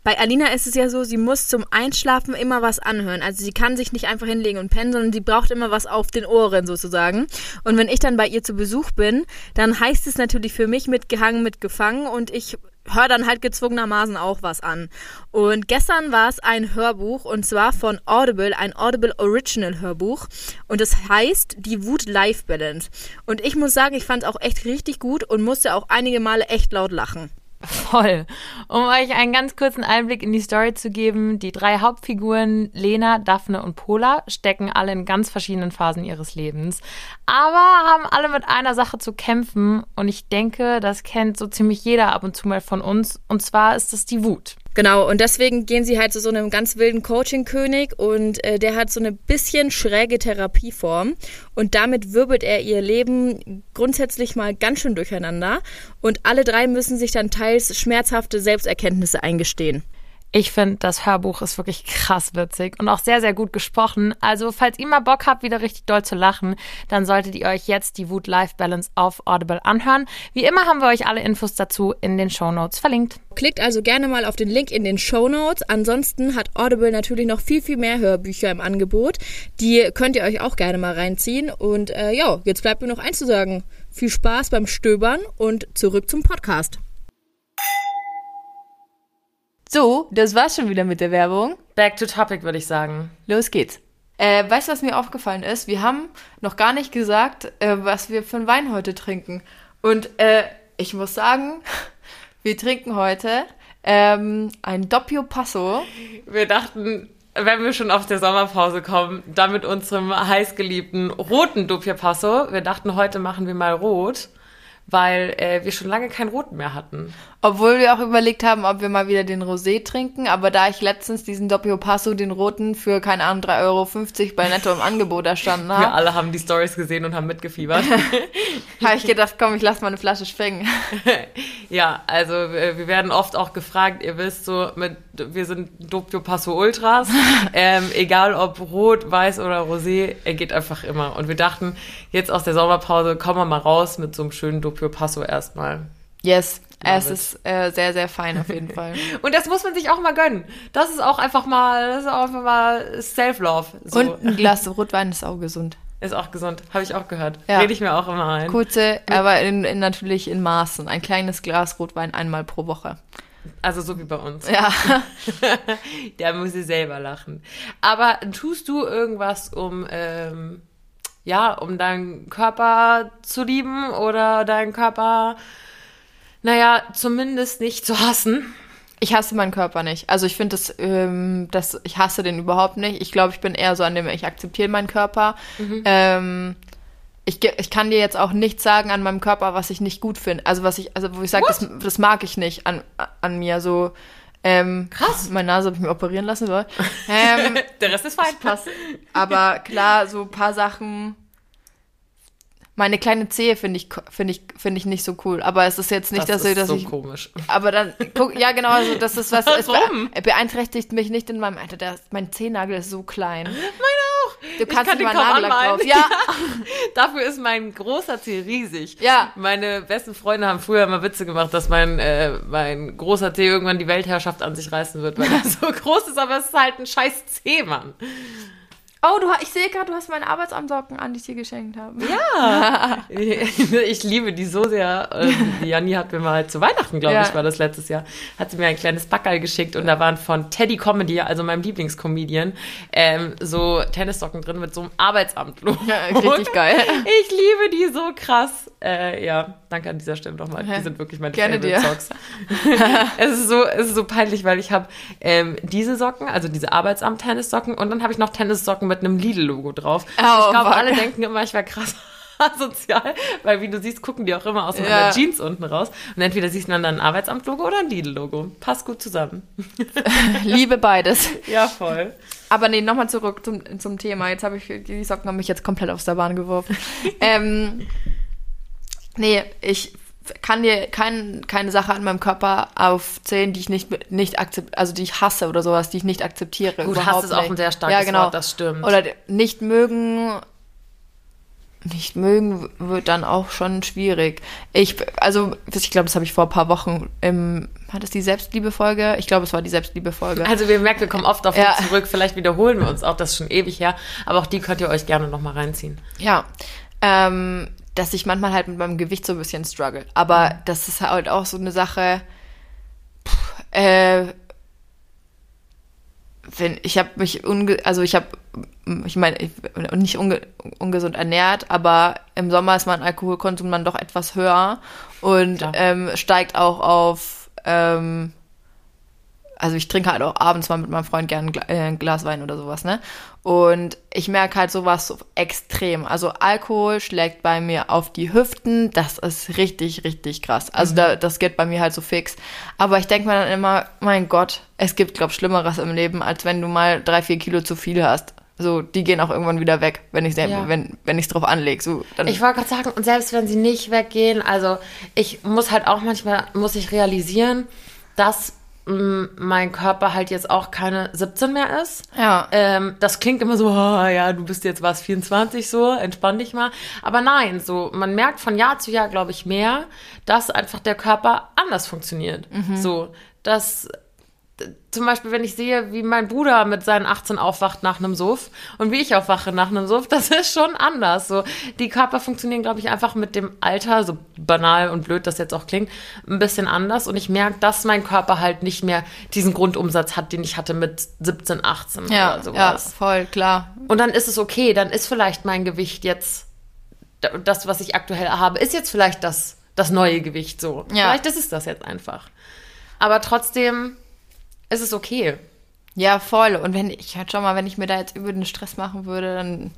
Bei Alina ist es ja so, sie muss zum Einschlafen immer was anhören. Also sie kann sich nicht einfach hinlegen und pennen, sondern sie braucht immer was auf den Ohren sozusagen. Und wenn ich dann bei ihr zu Besuch bin, dann heißt es natürlich für mich mitgehangen, mitgefangen und ich höre dann halt gezwungenermaßen auch was an. Und gestern war es ein Hörbuch und zwar von Audible, ein Audible Original Hörbuch. Und es das heißt Die Wut-Life Balance. Und ich muss sagen, ich fand es auch echt richtig gut und musste auch einige Male echt laut lachen. Voll. Um euch einen ganz kurzen Einblick in die Story zu geben, die drei Hauptfiguren Lena, Daphne und Pola stecken alle in ganz verschiedenen Phasen ihres Lebens, aber haben alle mit einer Sache zu kämpfen und ich denke, das kennt so ziemlich jeder ab und zu mal von uns und zwar ist es die Wut. Genau, und deswegen gehen sie halt zu so einem ganz wilden Coaching-König und äh, der hat so eine bisschen schräge Therapieform und damit wirbelt er ihr Leben grundsätzlich mal ganz schön durcheinander und alle drei müssen sich dann teils schmerzhafte Selbsterkenntnisse eingestehen. Ich finde, das Hörbuch ist wirklich krass witzig und auch sehr, sehr gut gesprochen. Also, falls ihr mal Bock habt, wieder richtig doll zu lachen, dann solltet ihr euch jetzt die Wut-Life-Balance auf Audible anhören. Wie immer haben wir euch alle Infos dazu in den Show Notes verlinkt. Klickt also gerne mal auf den Link in den Show Notes. Ansonsten hat Audible natürlich noch viel, viel mehr Hörbücher im Angebot. Die könnt ihr euch auch gerne mal reinziehen. Und äh, ja, jetzt bleibt mir noch eins zu sagen. Viel Spaß beim Stöbern und zurück zum Podcast. So, das war's schon wieder mit der Werbung. Back to topic, würde ich sagen. Los geht's. Äh, weißt du, was mir aufgefallen ist? Wir haben noch gar nicht gesagt, äh, was wir für einen Wein heute trinken. Und äh, ich muss sagen, wir trinken heute ähm, ein Doppio Passo. Wir dachten, wenn wir schon auf der Sommerpause kommen, dann mit unserem heißgeliebten roten Doppio Passo. Wir dachten, heute machen wir mal rot weil äh, wir schon lange kein Rot mehr hatten. Obwohl wir auch überlegt haben, ob wir mal wieder den Rosé trinken, aber da ich letztens diesen Doppio Passo, den roten, für, keine Ahnung, 3,50 Euro bei Netto im Angebot erstanden habe. Wir alle haben die Stories gesehen und haben mitgefiebert. habe ich gedacht, komm, ich lass mal eine Flasche schwingen. ja, also wir werden oft auch gefragt, ihr wisst so, mit, wir sind Doppio Passo Ultras, ähm, egal ob rot, weiß oder Rosé, er geht einfach immer. Und wir dachten, jetzt aus der Sommerpause kommen wir mal raus mit so einem schönen Doppio Passo erstmal. Yes, es ist äh, sehr, sehr fein auf jeden Fall. und das muss man sich auch mal gönnen. Das ist auch einfach mal, das ist auch einfach mal Self-Love. So. Und ein Glas Rotwein ist auch gesund. Ist auch gesund, habe ich auch gehört. Ja. Rede ich mir auch immer ein. Kurze, aber in, in, natürlich in Maßen. Ein kleines Glas Rotwein einmal pro Woche. Also so wie bei uns. Ja. da muss ich selber lachen. Aber tust du irgendwas, um ähm, ja, um deinen Körper zu lieben oder deinen Körper, naja, zumindest nicht zu hassen. Ich hasse meinen Körper nicht. Also ich finde das, ähm, das, ich hasse den überhaupt nicht. Ich glaube, ich bin eher so an dem, ich akzeptiere meinen Körper. Mhm. Ähm, ich, ich kann dir jetzt auch nichts sagen an meinem Körper, was ich nicht gut finde. Also was ich, also wo ich sage, das, das mag ich nicht an, an mir. So, ähm, Krass. Meine Nase habe ich mir operieren lassen soll. Ähm, Der Rest ist fein. Passt. Aber klar, so ein paar Sachen. Meine kleine Zehe finde ich, finde ich, finde ich nicht so cool. Aber es ist jetzt nicht, das dass, ist dass so ich. komisch. Aber dann, guck, ja genau, also das ist was. Warum? Es beeinträchtigt mich nicht in meinem Alter. Der, mein Zehennagel ist so klein. Meine. Du kannst ich kann mal Nagellack drauf. Ja. Dafür ist mein großer Zeh riesig. Ja. Meine besten Freunde haben früher immer Witze gemacht, dass mein, äh, mein großer Zeh irgendwann die Weltherrschaft an sich reißen wird, weil er so groß ist, aber es ist halt ein scheiß Zeh, Mann. Oh, du, ich sehe gerade, du hast meine Arbeitsamtsocken an, die ich dir geschenkt habe. Ja. ich liebe die so sehr. Ähm, die Janni hat mir mal zu Weihnachten, glaube ja. ich, war das letztes Jahr, hat sie mir ein kleines Backerl geschickt und da waren von Teddy Comedy, also meinem Lieblingscomedian, ähm, so Tennissocken drin mit so einem Arbeitsamt-Logo. Ja, richtig geil. Ich liebe die so krass. Äh, ja, danke an dieser Stelle nochmal. Die sind wirklich meine Gerne Favorite dir. Socks. es, ist so, es ist so peinlich, weil ich habe ähm, diese Socken, also diese Arbeitsamt-Tennissocken und dann habe ich noch Tennissocken mit einem Lidl-Logo drauf. Oh, ich glaube, alle denken immer, ich wäre krass asozial, weil wie du siehst, gucken die auch immer aus meiner Ja. Jeans unten raus. Und entweder siehst du dann ein Arbeitsamt-Logo oder ein Lidl-Logo. Passt gut zusammen. Liebe beides. Ja, voll. Aber nee, nochmal zurück zum, zum Thema. Jetzt habe ich, die Socken haben mich jetzt komplett aus der Bahn geworfen. ähm, nee, ich kann dir kein, keine Sache an meinem Körper aufzählen, die ich nicht, nicht akzept, also die ich hasse oder sowas, die ich nicht akzeptiere. Gut, Hass ist auch ein sehr starkes ja, genau. Wort, das stimmt. Oder nicht mögen, nicht mögen wird dann auch schon schwierig. Ich, also, ich glaube, das habe ich vor ein paar Wochen im, hat es die Selbstliebe-Folge? Ich glaube, es war die Selbstliebe-Folge. Also wir merken, wir kommen oft auf Ja. die zurück. Vielleicht wiederholen wir uns auch, das ist schon ewig her. Aber auch die könnt ihr euch gerne nochmal reinziehen. Ja, ähm, dass ich manchmal halt mit meinem Gewicht so ein bisschen struggle. Aber das ist halt auch so eine Sache, pff, äh, wenn, ich habe mich, unge also ich habe, ich meine, ich, nicht unge ungesund ernährt, aber im Sommer ist mein Alkoholkonsum dann doch etwas höher und ähm, steigt auch auf ähm, also ich trinke halt auch abends mal mit meinem Freund gerne äh, ein Glas Wein oder sowas, ne? Und ich merke halt sowas so extrem. Also Alkohol schlägt bei mir auf die Hüften. Das ist richtig, richtig krass. Also mhm. da, das geht bei mir halt so fix. Aber ich denke mir dann immer, mein Gott, es gibt, glaub Schlimmeres im Leben, als wenn du mal drei, vier Kilo zu viel hast. So, die gehen auch irgendwann wieder weg, wenn ich ja. wenn wenn ich drauf anlege. So, ich wollte gerade sagen, und selbst wenn sie nicht weggehen, also ich muss halt auch manchmal muss ich realisieren, dass mein Körper halt jetzt auch keine 17 mehr ist. Ja. Ähm, das klingt immer so, oh, ja, du bist jetzt was 24 so, entspann dich mal. Aber nein, so man merkt von Jahr zu Jahr, glaube ich, mehr, dass einfach der Körper anders funktioniert. Mhm. So, dass zum Beispiel, wenn ich sehe, wie mein Bruder mit seinen 18 aufwacht nach einem Suff und wie ich aufwache nach einem Suff, das ist schon anders. So, die Körper funktionieren, glaube ich, einfach mit dem Alter, so banal und blöd das jetzt auch klingt, ein bisschen anders. Und ich merke, dass mein Körper halt nicht mehr diesen Grundumsatz hat, den ich hatte mit 17, 18 ja, oder sowas. Ja, voll, klar. Und dann ist es okay, dann ist vielleicht mein Gewicht jetzt, das, was ich aktuell habe, ist jetzt vielleicht das, das neue Gewicht so. Ja. Vielleicht ist es das jetzt einfach. Aber trotzdem es ist okay. Ja, voll. Und wenn ich halt schon mal, wenn ich mir da jetzt über den Stress machen würde, dann,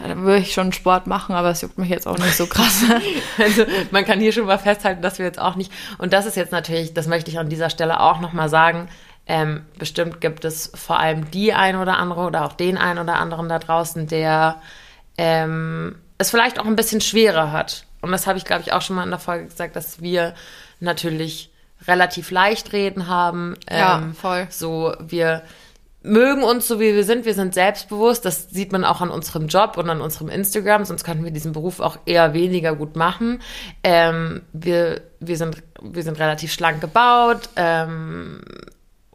dann würde ich schon Sport machen, aber es juckt mich jetzt auch nicht so krass. also man kann hier schon mal festhalten, dass wir jetzt auch nicht. Und das ist jetzt natürlich, das möchte ich an dieser Stelle auch nochmal sagen. Ähm, bestimmt gibt es vor allem die ein oder andere oder auch den ein oder anderen da draußen, der ähm, es vielleicht auch ein bisschen schwerer hat. Und das habe ich, glaube ich, auch schon mal in der Folge gesagt, dass wir natürlich relativ leicht reden haben. Ja, ähm, voll. So, wir mögen uns so, wie wir sind. Wir sind selbstbewusst. Das sieht man auch an unserem Job und an unserem Instagram. Sonst könnten wir diesen Beruf auch eher weniger gut machen. Ähm, wir, wir, sind, wir sind relativ schlank gebaut. Ähm,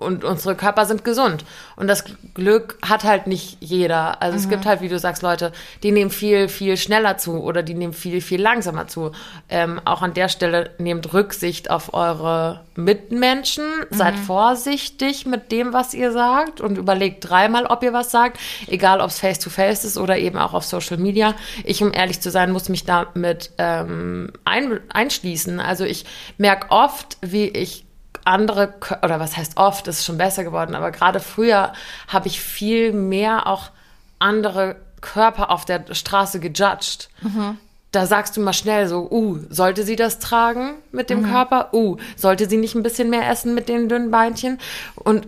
und unsere Körper sind gesund. Und das Glück hat halt nicht jeder. Also mhm. es gibt halt, wie du sagst, Leute, die nehmen viel, viel schneller zu oder die nehmen viel, viel langsamer zu. Ähm, auch an der Stelle nehmt Rücksicht auf eure Mitmenschen. Mhm. Seid vorsichtig mit dem, was ihr sagt und überlegt dreimal, ob ihr was sagt. Egal, ob es face-to-face ist oder eben auch auf Social Media. Ich, um ehrlich zu sein, muss mich damit ähm, ein, einschließen. Also ich merke oft, wie ich andere, oder was heißt oft, ist schon besser geworden, aber gerade früher habe ich viel mehr auch andere Körper auf der Straße gejudged. Mhm. Da sagst du mal schnell so, uh, sollte sie das tragen mit dem mhm. Körper? Uh, sollte sie nicht ein bisschen mehr essen mit den dünnen Beinchen? Und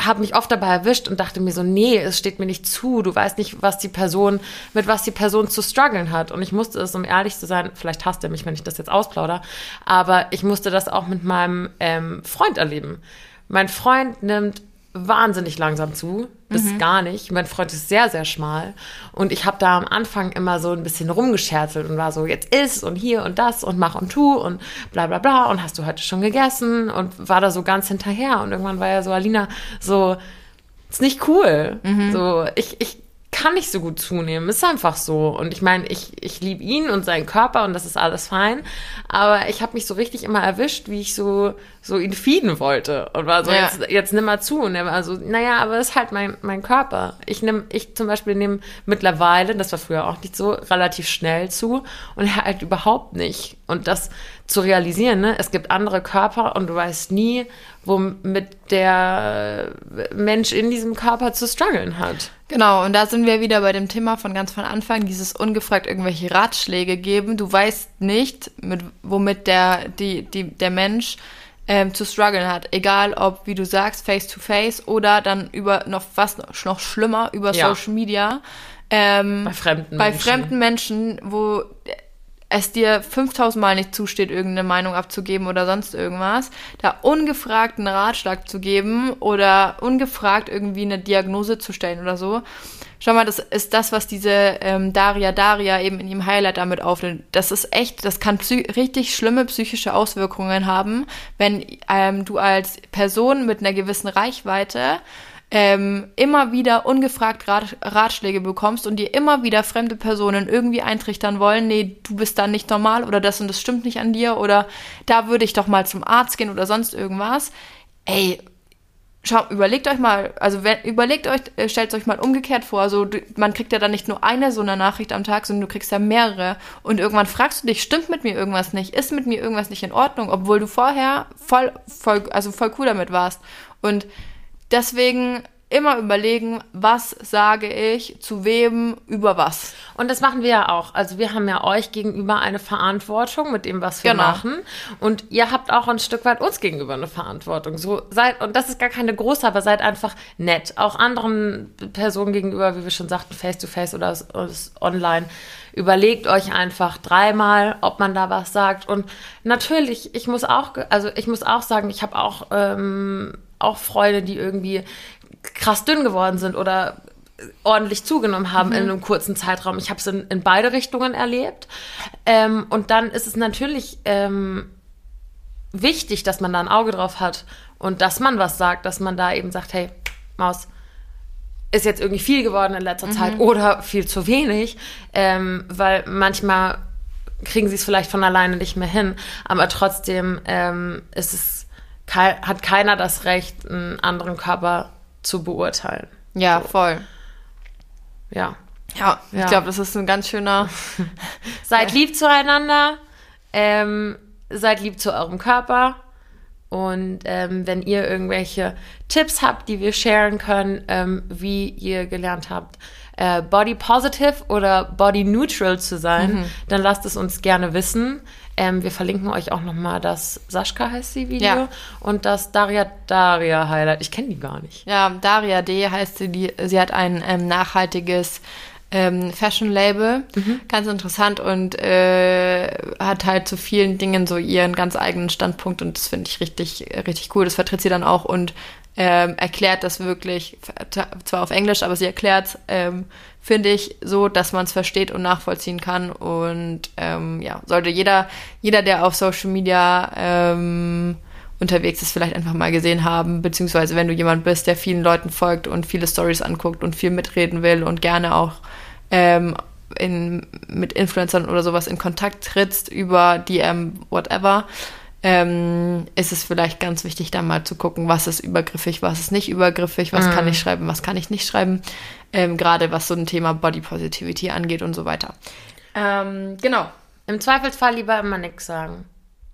habe mich oft dabei erwischt und dachte mir so, nee, es steht mir nicht zu. Du weißt nicht, was die Person, mit was die Person zu strugglen hat. Und ich musste es, um ehrlich zu sein, vielleicht hasst er mich, wenn ich das jetzt ausplaudere, aber ich musste das auch mit meinem ähm, Freund erleben. Mein Freund nimmt wahnsinnig langsam zu, bis mhm. gar nicht. Mein Freund ist sehr, sehr schmal und ich habe da am Anfang immer so ein bisschen rumgescherzelt und war so, jetzt isst und hier und das und mach und tu und bla bla bla und hast du heute schon gegessen und war da so ganz hinterher und irgendwann war ja so, Alina, so, ist nicht cool. Mhm. So, ich, ich kann nicht so gut zunehmen. Ist einfach so. Und ich meine, ich, ich liebe ihn und seinen Körper und das ist alles fein. Aber ich habe mich so richtig immer erwischt, wie ich so, so ihn feeden wollte. Und war so, ja. jetzt, jetzt nimm mal zu. Und er war so, naja, aber es ist halt mein, mein Körper. Ich nehme, ich zum Beispiel nehme mittlerweile, das war früher auch nicht so, relativ schnell zu und er halt überhaupt nicht. Und das zu realisieren, ne? Es gibt andere Körper und du weißt nie, womit der Mensch in diesem Körper zu strugglen hat. Genau, und da sind wir wieder bei dem Thema von ganz von Anfang, dieses ungefragt irgendwelche Ratschläge geben. Du weißt nicht, mit, womit der, die, die, der Mensch ähm, zu strugglen hat. Egal ob, wie du sagst, face to face oder dann über noch was noch schlimmer, über ja. Social Media. Ähm, bei fremden bei Menschen. fremden Menschen, wo es dir 5000 Mal nicht zusteht, irgendeine Meinung abzugeben oder sonst irgendwas, da ungefragt einen Ratschlag zu geben oder ungefragt irgendwie eine Diagnose zu stellen oder so. Schau mal, das ist das, was diese ähm, Daria Daria eben in ihrem Highlight damit aufnimmt. Das ist echt, das kann richtig schlimme psychische Auswirkungen haben, wenn ähm, du als Person mit einer gewissen Reichweite ähm, immer wieder ungefragt Rat Ratschläge bekommst und dir immer wieder fremde Personen irgendwie eintrichtern wollen, nee, du bist dann nicht normal oder das und das stimmt nicht an dir oder da würde ich doch mal zum Arzt gehen oder sonst irgendwas. Ey, schau, überlegt euch mal, also überlegt euch, äh, stellt euch mal umgekehrt vor, also du, man kriegt ja dann nicht nur eine so eine Nachricht am Tag, sondern du kriegst ja mehrere. Und irgendwann fragst du dich, stimmt mit mir irgendwas nicht, ist mit mir irgendwas nicht in Ordnung, obwohl du vorher voll, voll, also voll cool damit warst. Und deswegen immer überlegen, was sage ich zu wem über was. Und das machen wir ja auch. Also wir haben ja euch gegenüber eine Verantwortung mit dem, was wir Genau. machen. Und ihr habt auch ein Stück weit uns gegenüber eine Verantwortung. So seid, und das ist gar keine große, aber seid einfach nett. Auch anderen Personen gegenüber, wie wir schon sagten, face to face oder online. Überlegt euch einfach dreimal, ob man da was sagt. Und natürlich, ich muss auch, also ich muss auch sagen, ich habe auch, ähm, auch Freunde, die irgendwie krass dünn geworden sind oder ordentlich zugenommen haben in einem kurzen Zeitraum. Ich habe es in, in beide Richtungen erlebt. Ähm, und dann ist es natürlich ähm, wichtig, dass man da ein Auge drauf hat und dass man was sagt, dass man da eben sagt, hey, Maus, ist jetzt irgendwie viel geworden in letzter Zeit oder viel zu wenig, ähm, weil manchmal kriegen sie es vielleicht von alleine nicht mehr hin, aber trotzdem ähm, ist es, kei hat keiner das Recht, einen anderen Körper zu beurteilen. Ja, voll. Ja. Ja, ich Ja. glaube, das ist ein ganz schöner. Seid lieb zueinander, ähm, seid lieb zu eurem Körper. Und ähm, wenn ihr irgendwelche Tipps habt, die wir sharen können, ähm, wie ihr gelernt habt, äh, body positive oder body neutral zu sein, dann lasst es uns gerne wissen. Ähm, wir verlinken euch auch nochmal das Sascha heißt sie Video Ja. und das Daria Daria Highlight. Ich kenne die gar nicht. Ja, Daria D. heißt sie, die, sie hat ein ähm, nachhaltiges ähm, Fashion-Label. Ganz interessant und äh, hat halt zu vielen Dingen so ihren ganz eigenen Standpunkt und das finde ich richtig, richtig cool. Das vertritt sie dann auch und ähm, erklärt das wirklich, zwar auf Englisch, aber sie erklärt ähm, finde ich, so, dass man es versteht und nachvollziehen kann. Und ähm, ja, sollte jeder, jeder, der auf Social Media ähm, unterwegs ist, vielleicht einfach mal gesehen haben, beziehungsweise wenn du jemand bist, der vielen Leuten folgt und viele Stories anguckt und viel mitreden will und gerne auch ähm, in, mit Influencern oder sowas in Kontakt trittst über DM, whatever, ähm, ist es vielleicht ganz wichtig, da mal zu gucken, was ist übergriffig, was ist nicht übergriffig, was kann ich schreiben, was kann ich nicht schreiben, ähm, gerade was so ein Thema Body Positivity angeht und so weiter. Ähm, genau. Im Zweifelsfall lieber immer nichts sagen.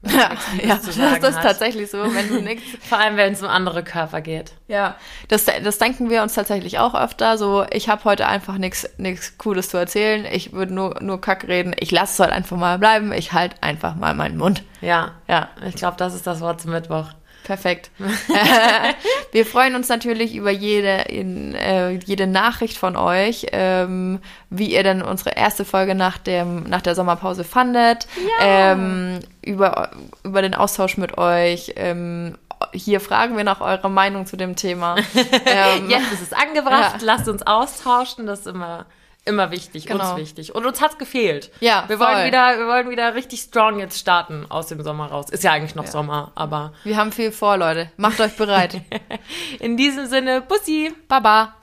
Ja, ja das ist hat. tatsächlich so, wenn du nichts Vor allem, wenn es um andere Körper geht. Ja, das, das denken wir uns tatsächlich auch öfter. So, ich habe heute einfach nichts nichts Cooles zu erzählen. Ich würde nur, nur Kack reden. Ich lasse es halt einfach mal bleiben. Ich halt einfach mal meinen Mund. Ja, Ja, ich glaube, das ist das Wort zum Mittwoch. Perfekt. wir freuen uns natürlich über jede, in, äh, jede Nachricht von euch, ähm, wie ihr denn unsere erste Folge nach, dem, nach der Sommerpause fandet. Ähm, über, über den Austausch mit euch. Ähm, hier fragen wir nach eurer Meinung zu dem Thema. ähm, Jetzt ist es angebracht, Ja. lasst uns austauschen, das ist immer, immer wichtig, Genau. uns wichtig. Und uns hat's gefehlt. Ja, wir voll. wollen wieder, wir wollen wieder richtig strong jetzt starten aus dem Sommer raus. Ist ja eigentlich noch Sommer, aber Wir haben viel vor, Leute. Macht euch bereit. in diesem Sinne, Bussi! Baba.